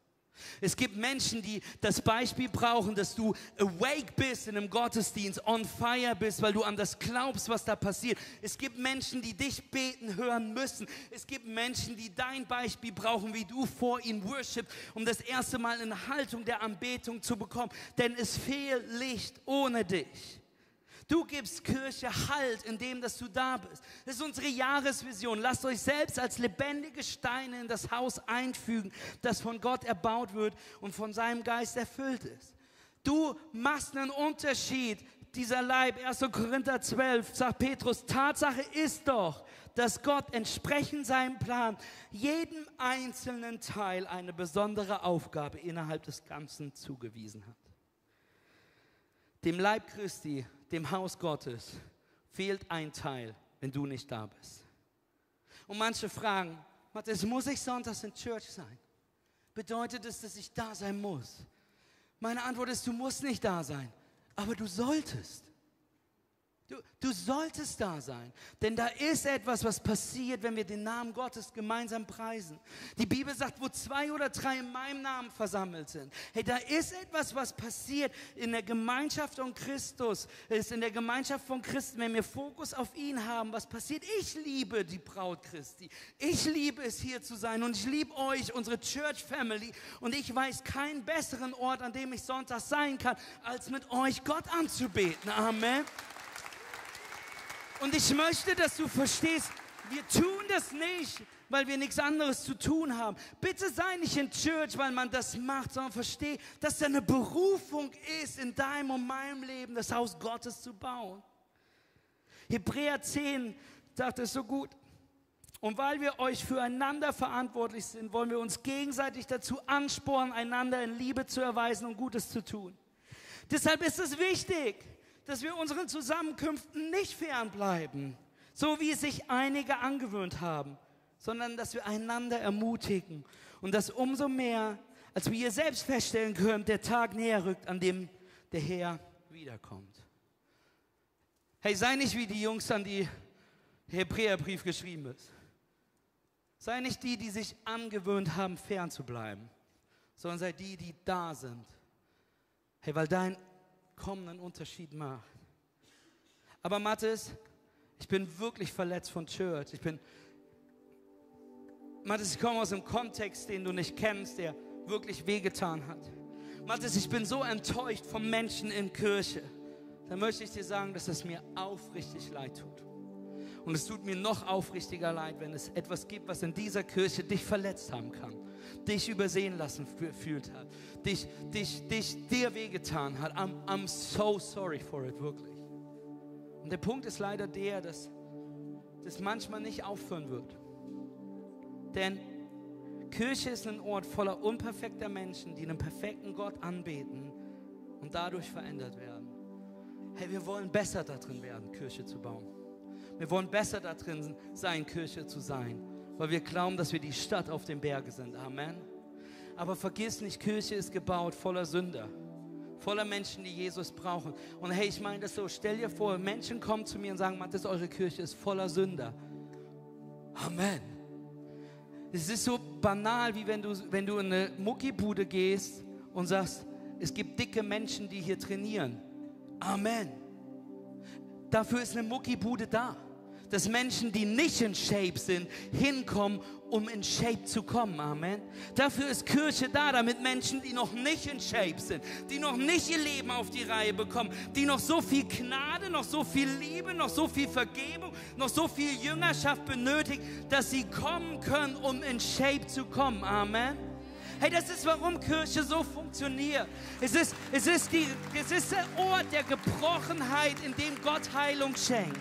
Es gibt Menschen, die das Beispiel brauchen, dass du awake bist in einem Gottesdienst, on fire bist, weil du an das glaubst, was da passiert. Es gibt Menschen, die dich beten hören müssen. Es gibt Menschen, die dein Beispiel brauchen, wie du vor ihnen worship, um das erste Mal eine Haltung der Anbetung zu bekommen. Denn es fehlt Licht ohne dich. Du gibst Kirche Halt, indem dass du da bist. Das ist unsere Jahresvision. Lasst euch selbst als lebendige Steine in das Haus einfügen, das von Gott erbaut wird und von seinem Geist erfüllt ist. Du machst einen Unterschied. Dieser Leib, 1. Korinther 12, sagt Petrus, Tatsache ist doch, dass Gott entsprechend seinem Plan jedem einzelnen Teil eine besondere Aufgabe innerhalb des Ganzen zugewiesen hat. Dem Leib Christi dem Haus Gottes fehlt ein Teil, wenn du nicht da bist. Und manche fragen, Matthias, muss ich sonntags in Church sein? Bedeutet es, dass ich da sein muss? Meine Antwort ist, du musst nicht da sein, aber du solltest. Du, du solltest da sein, denn da ist etwas, was passiert, wenn wir den Namen Gottes gemeinsam preisen. Die Bibel sagt, wo zwei oder drei in meinem Namen versammelt sind. Hey, da ist etwas, was passiert in der Gemeinschaft von Christus, ist in der Gemeinschaft von Christen, wenn wir Fokus auf ihn haben. Was passiert? Ich liebe die Braut Christi. Ich liebe es hier zu sein und ich liebe euch, unsere Church Family. Und ich weiß keinen besseren Ort, an dem ich Sonntag sein kann, als mit euch Gott anzubeten. Amen. Und ich möchte, dass du verstehst, wir tun das nicht, weil wir nichts anderes zu tun haben. Bitte sei nicht in Church, weil man das macht, sondern versteh, dass da eine Berufung ist, in deinem und meinem Leben das Haus Gottes zu bauen. Hebräer 10 sagt es so gut. Und weil wir euch füreinander verantwortlich sind, wollen wir uns gegenseitig dazu anspornen, einander in Liebe zu erweisen und Gutes zu tun. Deshalb ist es wichtig, dass wir unseren Zusammenkünften nicht fernbleiben, so wie es sich einige angewöhnt haben, sondern dass wir einander ermutigen und dass umso mehr, als wir ihr selbst feststellen können, der Tag näher rückt, an dem der Herr wiederkommt. Hey, sei nicht wie die Jungs, an die der Hebräerbrief geschrieben ist. Sei nicht die, die sich angewöhnt haben, fern zu bleiben, sondern sei die, die da sind. Hey, weil dein Kommen einen Unterschied macht. Aber Mathis, ich bin wirklich verletzt von Church. Ich bin, Mathis, ich komme aus einem Kontext, den du nicht kennst, der wirklich wehgetan hat. Mathis, ich bin so enttäuscht vom Menschen in Kirche. Da möchte ich dir sagen, dass es mir aufrichtig leid tut. Und es tut mir noch aufrichtiger leid, wenn es etwas gibt, was in dieser Kirche dich verletzt haben kann dich übersehen lassen fühlt hat, dich, dich, dich dir wehgetan hat. I'm, I'm so sorry for it, wirklich. Und der Punkt ist leider der, dass das manchmal nicht aufhören wird. Denn Kirche ist ein Ort voller unperfekter Menschen, die einen perfekten Gott anbeten und dadurch verändert werden. Hey, wir wollen besser darin werden, Kirche zu bauen. Wir wollen besser darin sein, Kirche zu sein weil wir glauben, dass wir die Stadt auf dem Berge sind. Amen. Aber vergiss nicht, Kirche ist gebaut voller Sünder, voller Menschen, die Jesus brauchen. Und hey, ich meine das so, stell dir vor, Menschen kommen zu mir und sagen, Matthias, eure Kirche ist voller Sünder. Amen. Es ist so banal, wie wenn du, wenn du in eine Muckibude gehst und sagst, es gibt dicke Menschen, die hier trainieren. Amen. Dafür ist eine Muckibude da dass Menschen, die nicht in Shape sind, hinkommen, um in Shape zu kommen. Amen. Dafür ist Kirche da, damit Menschen, die noch nicht in Shape sind, die noch nicht ihr Leben auf die Reihe bekommen, die noch so viel Gnade, noch so viel Liebe, noch so viel Vergebung, noch so viel Jüngerschaft benötigen, dass sie kommen können, um in Shape zu kommen. Amen. Hey, das ist, warum Kirche so funktioniert. Es ist, es ist, die, es ist der Ort der Gebrochenheit, in dem Gott Heilung schenkt.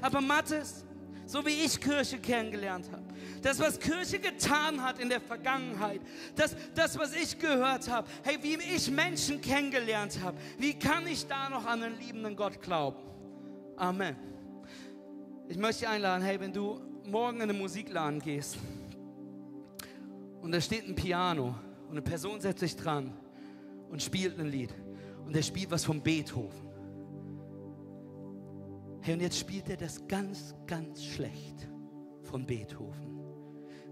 Aber Mathis, so wie ich Kirche kennengelernt habe, das, was Kirche getan hat in der Vergangenheit, das, das, was ich gehört habe, hey, wie ich Menschen kennengelernt habe, wie kann ich da noch an einen liebenden Gott glauben? Amen. Ich möchte dich einladen, hey, wenn du morgen in den Musikladen gehst und da steht ein Piano und eine Person setzt sich dran und spielt ein Lied und der spielt was von Beethoven Hey, und jetzt spielt er das ganz, ganz schlecht von Beethoven.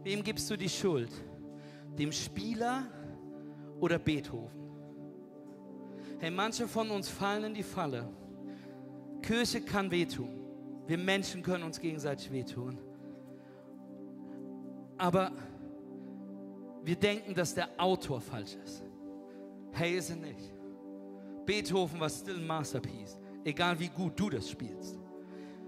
Wem gibst du die Schuld? Dem Spieler oder Beethoven? Hey, manche von uns fallen in die Falle. Kirche kann wehtun. Wir Menschen können uns gegenseitig wehtun. Aber wir denken, dass der Autor falsch ist. Hey, ist er nicht. Beethoven war still ein Masterpiece, egal wie gut du das spielst.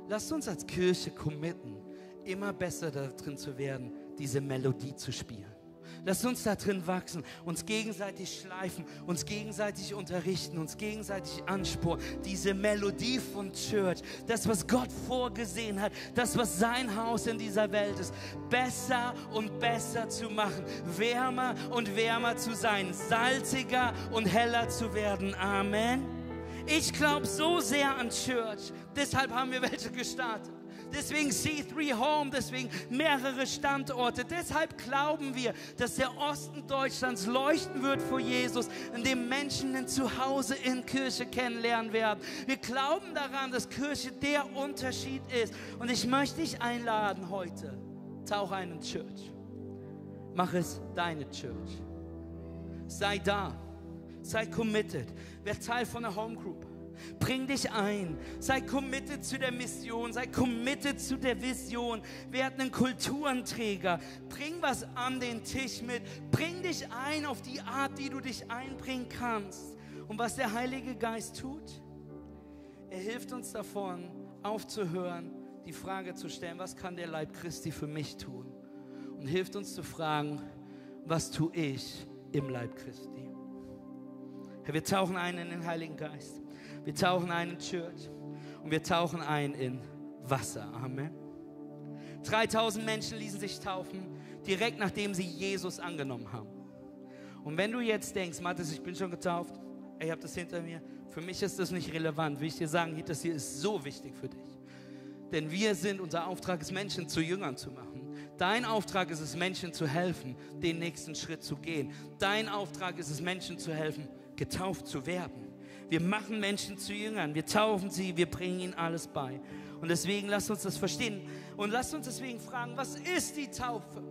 Lasst uns als Kirche committen, immer besser darin zu werden, diese Melodie zu spielen. Lasst uns da drin wachsen, uns gegenseitig schleifen, uns gegenseitig unterrichten, uns gegenseitig ansporen. Diese Melodie von Church, das, was Gott vorgesehen hat, das, was sein Haus in dieser Welt ist, besser und besser zu machen, wärmer und wärmer zu sein, salziger und heller zu werden. Amen. Ich glaube so sehr an Church. Deshalb haben wir welche gestartet. Deswegen C3 Home, deswegen mehrere Standorte. Deshalb glauben wir, dass der Osten Deutschlands leuchten wird vor Jesus, in dem Menschen ein Zuhause in Kirche kennenlernen werden. Wir glauben daran, dass Kirche der Unterschied ist. Und ich möchte dich einladen heute, tauch einen Church. Mach es deine Church. Sei da. Sei committed. Wer Teil von der Home Group. Bring dich ein. Sei committed zu der Mission. Sei committed zu der Vision. Werd ein Kulturenträger. Bring was an den Tisch mit. Bring dich ein auf die Art, die du dich einbringen kannst. Und was der Heilige Geist tut, er hilft uns davon, aufzuhören, die Frage zu stellen, was kann der Leib Christi für mich tun? Und hilft uns zu fragen, was tue ich im Leib Christi? Herr, wir tauchen ein in den Heiligen Geist. Wir tauchen ein in Church und wir tauchen ein in Wasser. Amen. 3000 Menschen ließen sich taufen, direkt nachdem sie Jesus angenommen haben. Und wenn du jetzt denkst, Mathis, ich bin schon getauft, ich habe das hinter mir, für mich ist das nicht relevant, will ich dir sagen, das hier ist so wichtig für dich. Denn wir sind, unser Auftrag ist, Menschen zu Jüngern zu machen. Dein Auftrag ist es, Menschen zu helfen, den nächsten Schritt zu gehen. Dein Auftrag ist es, Menschen zu helfen, getauft zu werden. Wir machen Menschen zu Jüngern, wir taufen sie, wir bringen ihnen alles bei. Und deswegen lasst uns das verstehen und lasst uns deswegen fragen, was ist die Taufe?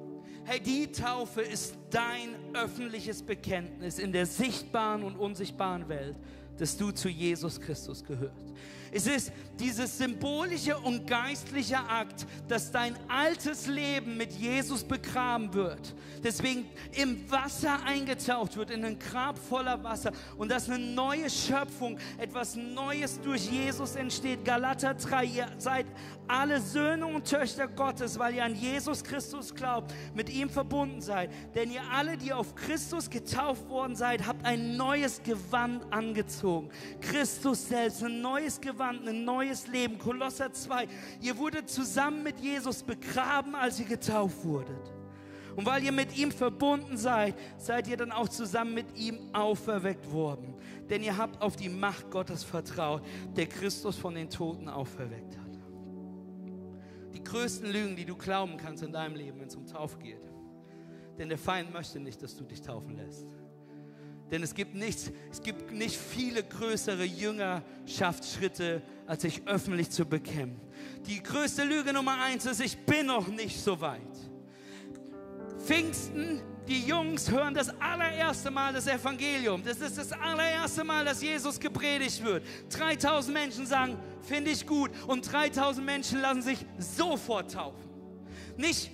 Hey, die Taufe ist dein öffentliches Bekenntnis in der sichtbaren und unsichtbaren Welt, dass du zu Jesus Christus gehörst. Es ist dieses symbolische und geistliche Akt, dass dein altes Leben mit Jesus begraben wird. Deswegen im Wasser eingetaucht wird, in ein Grab voller Wasser. Und dass eine neue Schöpfung, etwas Neues durch Jesus entsteht. Galater 3, ihr seid alle Söhne und Töchter Gottes, weil ihr an Jesus Christus glaubt, mit ihm verbunden seid. Denn ihr alle, die auf Christus getauft worden seid, habt ein neues Gewand angezogen. Christus selbst, ein neues Gewand Gewand, ein neues Leben. Kolosser 2. Ihr wurdet zusammen mit Jesus begraben, als ihr getauft wurdet. Und weil ihr mit ihm verbunden seid, seid ihr dann auch zusammen mit ihm auferweckt worden. Denn ihr habt auf die Macht Gottes vertraut, der Christus von den Toten auferweckt hat. Die größten Lügen, die du glauben kannst in deinem Leben, wenn es um Taufe geht. Denn der Feind möchte nicht, dass du dich taufen lässt. Denn es gibt, nichts, es gibt nicht viele größere Jüngerschaftsschritte, als sich öffentlich zu bekennen. Die größte Lüge Nummer eins ist, ich bin noch nicht so weit. Pfingsten, die Jungs hören das allererste Mal das Evangelium. Das ist das allererste Mal, dass Jesus gepredigt wird. 3000 Menschen sagen, finde ich gut. Und 3000 Menschen lassen sich sofort taufen. Nicht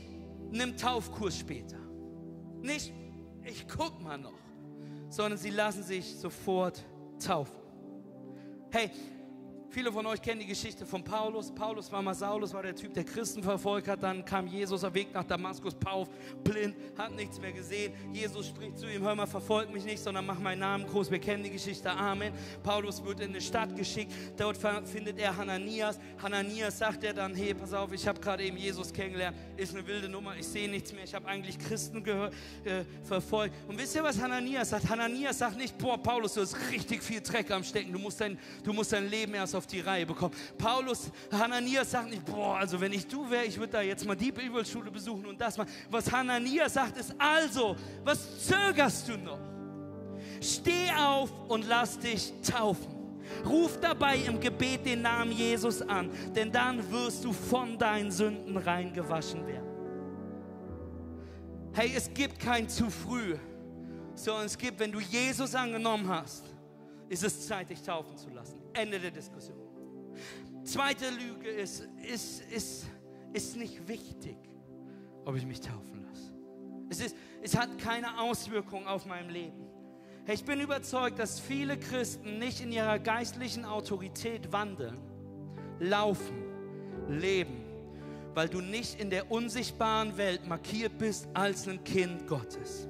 nimm Taufkurs später. Nicht, ich guck mal noch sondern sie lassen sich sofort taufen. Hey, Viele von euch kennen die Geschichte von Paulus. Paulus war mal Saulus, war der Typ, der Christen verfolgt hat. Dann kam Jesus auf Weg nach Damaskus, Pauf, blind, hat nichts mehr gesehen. Jesus spricht zu ihm, hör mal, verfolg mich nicht, sondern mach meinen Namen groß. Wir kennen die Geschichte, Amen. Paulus wird in eine Stadt geschickt. Dort findet er Hananias. Hananias sagt er dann, hey, pass auf, ich habe gerade eben Jesus kennengelernt. Ist eine wilde Nummer, ich sehe nichts mehr. Ich habe eigentlich Christen äh, verfolgt. Und wisst ihr, was Hananias sagt? Hananias sagt nicht, boah, Paulus, du hast richtig viel Dreck am Stecken. Du musst dein, du musst dein Leben erst auf auf die Reihe bekommen. Paulus, Hananias sagt nicht, boah, also wenn ich du wäre, ich würde da jetzt mal die Bibelschule besuchen und das mal. Was Hananias sagt, ist also, was zögerst du noch? Steh auf und lass dich taufen. Ruf dabei im Gebet den Namen Jesus an, denn dann wirst du von deinen Sünden reingewaschen werden. Hey, es gibt kein zu früh, sondern es gibt, wenn du Jesus angenommen hast, ist es Zeit, dich taufen zu lassen. Ende der Diskussion. Zweite Lüge ist, ist, ist, ist nicht wichtig, ob ich mich taufen lasse. Es, ist, es hat keine Auswirkung auf mein Leben. Ich bin überzeugt, dass viele Christen nicht in ihrer geistlichen Autorität wandeln, laufen, leben, weil du nicht in der unsichtbaren Welt markiert bist als ein Kind Gottes.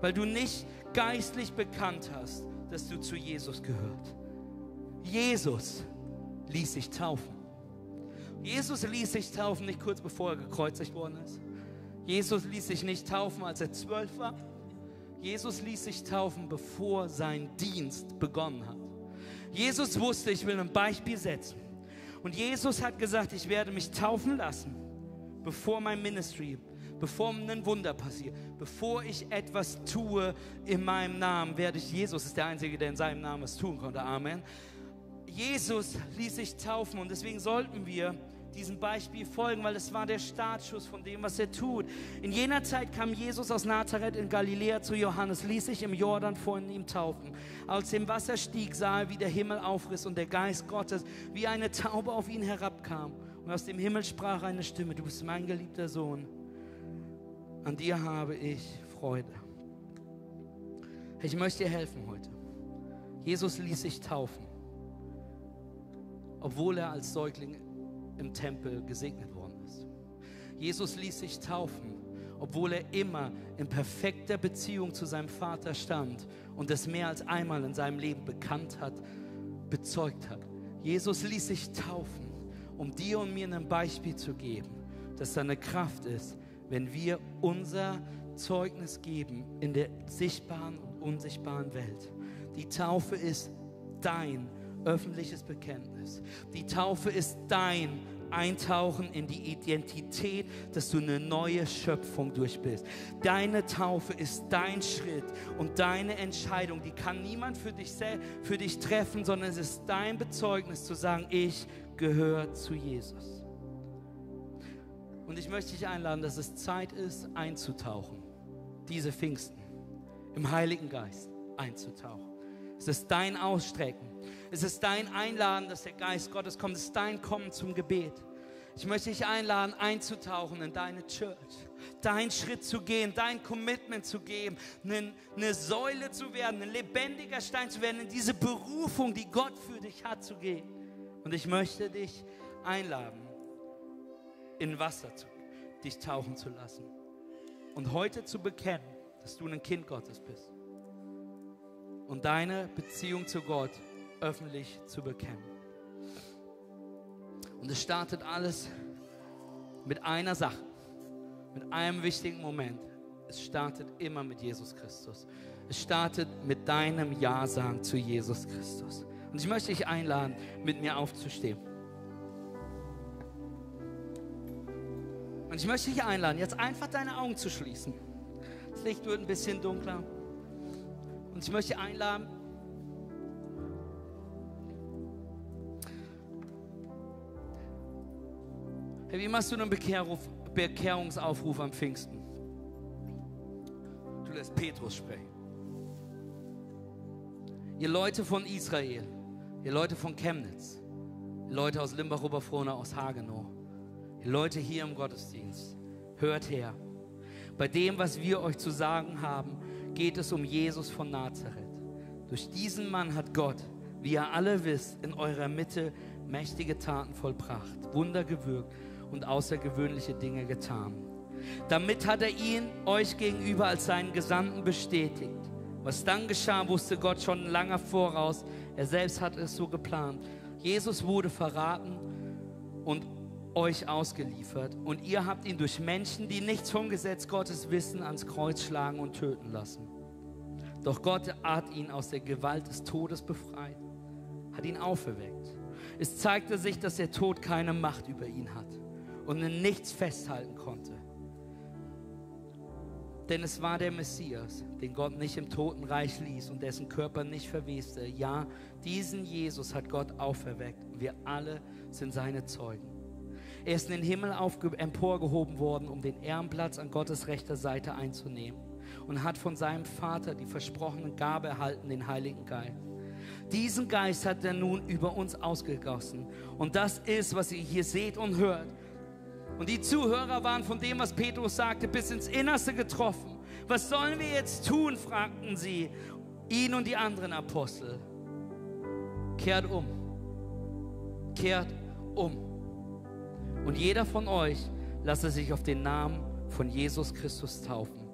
Weil du nicht geistlich bekannt hast, dass du zu Jesus gehört. Jesus ließ sich taufen. Jesus ließ sich taufen nicht kurz bevor er gekreuzigt worden ist. Jesus ließ sich nicht taufen, als er zwölf war. Jesus ließ sich taufen, bevor sein Dienst begonnen hat. Jesus wusste, ich will ein Beispiel setzen. Und Jesus hat gesagt, ich werde mich taufen lassen, bevor mein Ministry, bevor ein Wunder passiert, bevor ich etwas tue in meinem Namen, werde ich, Jesus ist der Einzige, der in seinem Namen was tun konnte. Amen. Jesus ließ sich taufen und deswegen sollten wir diesem Beispiel folgen, weil es war der Startschuss von dem, was er tut. In jener Zeit kam Jesus aus Nazareth in Galiläa zu Johannes, ließ sich im Jordan vor ihm taufen. Als im Wasser stieg, sah er, wie der Himmel aufriss und der Geist Gottes wie eine Taube auf ihn herabkam. Und aus dem Himmel sprach eine Stimme, du bist mein geliebter Sohn, an dir habe ich Freude. Ich möchte dir helfen heute. Jesus ließ sich taufen, obwohl er als Säugling im Tempel gesegnet worden ist. Jesus ließ sich taufen, obwohl er immer in perfekter Beziehung zu seinem Vater stand und es mehr als einmal in seinem Leben bekannt hat, bezeugt hat. Jesus ließ sich taufen, um dir und mir ein Beispiel zu geben, dass da eine Kraft ist, wenn wir unser Zeugnis geben in der sichtbaren und unsichtbaren Welt. Die Taufe ist dein öffentliches Bekenntnis. Die Taufe ist dein Eintauchen in die Identität, dass du eine neue Schöpfung durch bist. Deine Taufe ist dein Schritt und deine Entscheidung. Die kann niemand für dich, für dich treffen, sondern es ist dein Bezeugnis zu sagen, ich gehöre zu Jesus. Und ich möchte dich einladen, dass es Zeit ist, einzutauchen. Diese Pfingsten im Heiligen Geist einzutauchen. Es ist dein Ausstrecken. Es ist dein Einladen, dass der Geist Gottes kommt. Es ist dein Kommen zum Gebet. Ich möchte dich einladen, einzutauchen in deine Church, deinen Schritt zu gehen, dein Commitment zu geben, eine, Säule zu werden, ein lebendiger Stein zu werden, in diese Berufung, die Gott für dich hat, zu gehen. Und ich möchte dich einladen, in Wasser zu, dich tauchen zu lassen und heute zu bekennen, dass du ein Kind Gottes bist und deine Beziehung zu Gott öffentlich zu bekennen. Und es startet alles mit einer Sache, mit einem wichtigen Moment. Es startet immer mit Jesus Christus. Es startet mit deinem Ja-Sagen zu Jesus Christus. Und ich möchte dich einladen, mit mir aufzustehen. Und ich möchte dich einladen, jetzt einfach deine Augen zu schließen. Das Licht wird ein bisschen dunkler. Und ich möchte einladen, hey, wie machst du einen Bekehrruf, Bekehrungsaufruf am Pfingsten? Du lässt Petrus sprechen. Ihr Leute von Israel, ihr Leute von Chemnitz, ihr Leute aus Limbach-Oberfrohna, aus Hagenow, ihr Leute hier im Gottesdienst, hört her. Bei dem, was wir euch zu sagen haben, geht es um Jesus von Nazareth. Durch diesen Mann hat Gott, wie ihr alle wisst, in eurer Mitte mächtige Taten vollbracht, Wunder gewirkt und außergewöhnliche Dinge getan. Damit hat er ihn euch gegenüber als seinen Gesandten bestätigt. Was dann geschah, wusste Gott schon lange voraus. Er selbst hat es so geplant. Jesus wurde verraten und euch ausgeliefert und ihr habt ihn durch Menschen, die nichts vom Gesetz Gottes wissen, ans Kreuz schlagen und töten lassen. Doch Gott hat ihn aus der Gewalt des Todes befreit, hat ihn auferweckt. Es zeigte sich, dass der Tod keine Macht über ihn hat und in nichts festhalten konnte. Denn es war der Messias, den Gott nicht im Totenreich ließ und dessen Körper nicht verweste. Ja, diesen Jesus hat Gott auferweckt. Wir alle sind seine Zeugen. Er ist in den Himmel emporgehoben worden, um den Ehrenplatz an Gottes rechter Seite einzunehmen und hat von seinem Vater die versprochene Gabe erhalten, den Heiligen Geist. Diesen Geist hat er nun über uns ausgegossen. Und das ist, was ihr hier seht und hört. Und die Zuhörer waren von dem, was Petrus sagte, bis ins Innerste getroffen. Was sollen wir jetzt tun? fragten sie ihn und die anderen Apostel. Kehrt um. Kehrt um. Und jeder von euch lasse sich auf den Namen von Jesus Christus taufen.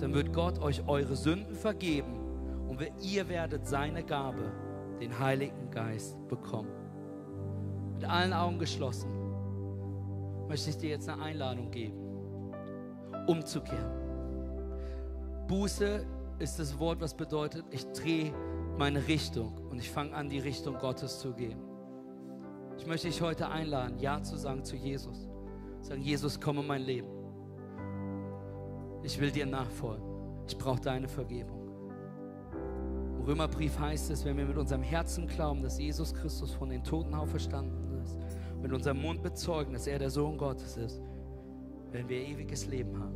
Dann wird Gott euch eure Sünden vergeben und ihr werdet seine Gabe, den Heiligen Geist, bekommen. Mit allen Augen geschlossen möchte ich dir jetzt eine Einladung geben, umzukehren. Buße ist das Wort, was bedeutet, ich drehe meine Richtung und ich fange an, die Richtung Gottes zu gehen. Ich möchte dich heute einladen, Ja zu sagen zu Jesus. Sagen, Jesus, komm in mein Leben. Ich will dir nachfolgen. Ich brauche deine Vergebung. Im Römerbrief heißt es, wenn wir mit unserem Herzen glauben, dass Jesus Christus von den Toten auferstanden mit unserem Mund bezeugen, dass er der Sohn Gottes ist, werden wir ewiges Leben haben.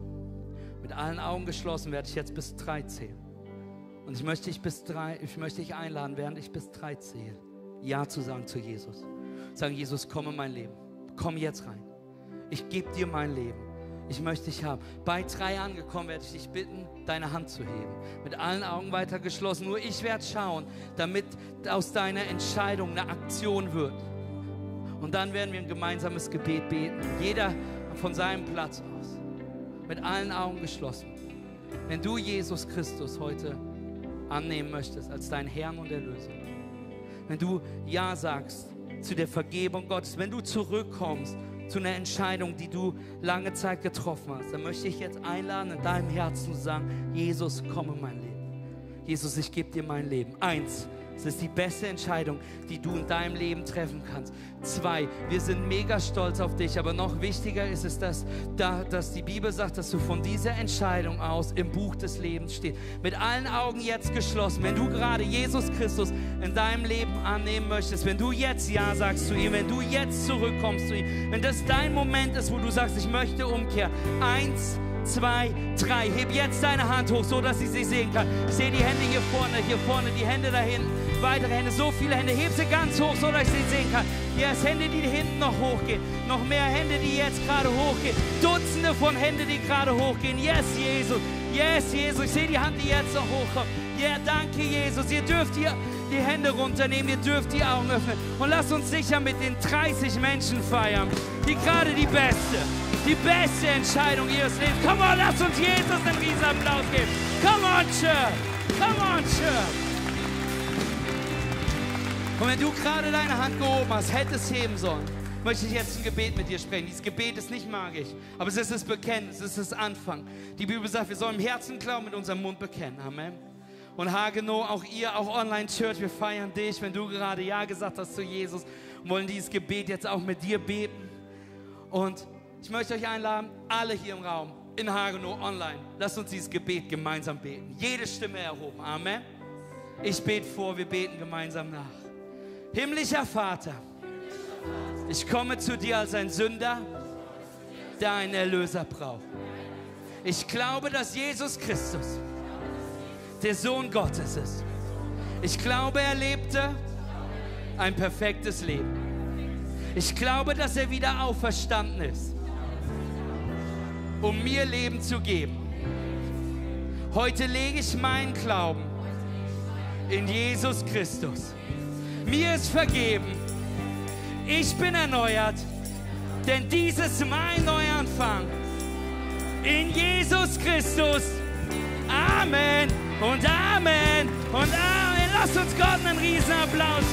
Mit allen Augen geschlossen werde ich jetzt bis drei zählen. Und ich möchte dich bis drei, ich möchte dich einladen, während ich bis drei zähle, Ja zu sagen zu Jesus. Sagen, Jesus, komm in mein Leben. Komm jetzt rein. Ich gebe dir mein Leben. Ich möchte dich haben. Bei drei angekommen werde ich dich bitten, deine Hand zu heben. Mit allen Augen weiter geschlossen. Nur ich werde schauen, damit aus deiner Entscheidung eine Aktion wird. Und dann werden wir ein gemeinsames Gebet beten. Jeder von seinem Platz aus. Mit allen Augen geschlossen. Wenn du Jesus Christus heute annehmen möchtest als deinen Herrn und Erlöser. Wenn du Ja sagst zu der Vergebung Gottes. Wenn du zurückkommst zu einer Entscheidung, die du lange Zeit getroffen hast, dann möchte ich jetzt einladen, in deinem Herzen zu sagen, Jesus, komm in mein Leben. Jesus, ich gebe dir mein Leben. Eins, es ist die beste Entscheidung, die du in deinem Leben treffen kannst. Zwei, wir sind mega stolz auf dich, aber noch wichtiger ist es, dass, da, dass die Bibel sagt, dass du von dieser Entscheidung aus im Buch des Lebens stehst. Mit allen Augen jetzt geschlossen. Wenn du gerade Jesus Christus in deinem Leben annehmen möchtest, wenn du jetzt Ja sagst zu ihm, wenn du jetzt zurückkommst zu ihm, wenn das dein Moment ist, wo du sagst, ich möchte umkehren. Eins, zwei, drei. Heb jetzt deine Hand hoch, so dass ich sie sehen kann. Ich sehe die Hände hier vorne, hier vorne, die Hände da hinten, weitere Hände, so viele Hände. Heb sie ganz hoch, so dass ich sie sehen kann. Yes, Hände, die hinten noch hochgehen. Noch mehr Hände, die jetzt gerade hochgehen. Dutzende von Händen, die gerade hochgehen. Yes, Jesus. Yes, Jesus. Ich sehe die Hand, die jetzt noch hochkommt. Ja, yeah, danke, Jesus. Ihr dürft hier die Hände runternehmen, ihr dürft die Augen öffnen. Und lasst uns sicher mit den 30 Menschen feiern, die gerade die beste die beste Entscheidung ihres Lebens. Come on, lass uns Jesus einen riesen Applaus geben. Come on, Church. Come on, Church. Und wenn du gerade deine Hand gehoben hast, hättest heben sollen, möchte ich jetzt ein Gebet mit dir sprechen. Dieses Gebet ist nicht magisch, aber es ist das Bekenntnis, es ist das Anfang. Die Bibel sagt, wir sollen im Herzen glauben, mit unserem Mund bekennen. Amen. Und Hagenow, auch ihr, auch Online Church, wir feiern dich, wenn du gerade Ja gesagt hast zu Jesus und wollen dieses Gebet jetzt auch mit dir beten. Und ich möchte euch einladen, alle hier im Raum, in Hagenow, online, lasst uns dieses Gebet gemeinsam beten. Jede Stimme erhoben. Amen. Ich bete vor, wir beten gemeinsam nach. Himmlischer Vater, ich komme zu dir als ein Sünder, der einen Erlöser braucht. Ich glaube, dass Jesus Christus der Sohn Gottes ist. Ich glaube, er lebte ein perfektes Leben. Ich glaube, dass er wieder auferstanden ist um mir Leben zu geben. Heute lege ich meinen Glauben in Jesus Christus. Mir ist vergeben. Ich bin erneuert, denn dies ist mein Neuanfang. In Jesus Christus. Amen und Amen und Amen. Lass uns Gott einen Riesenapplaus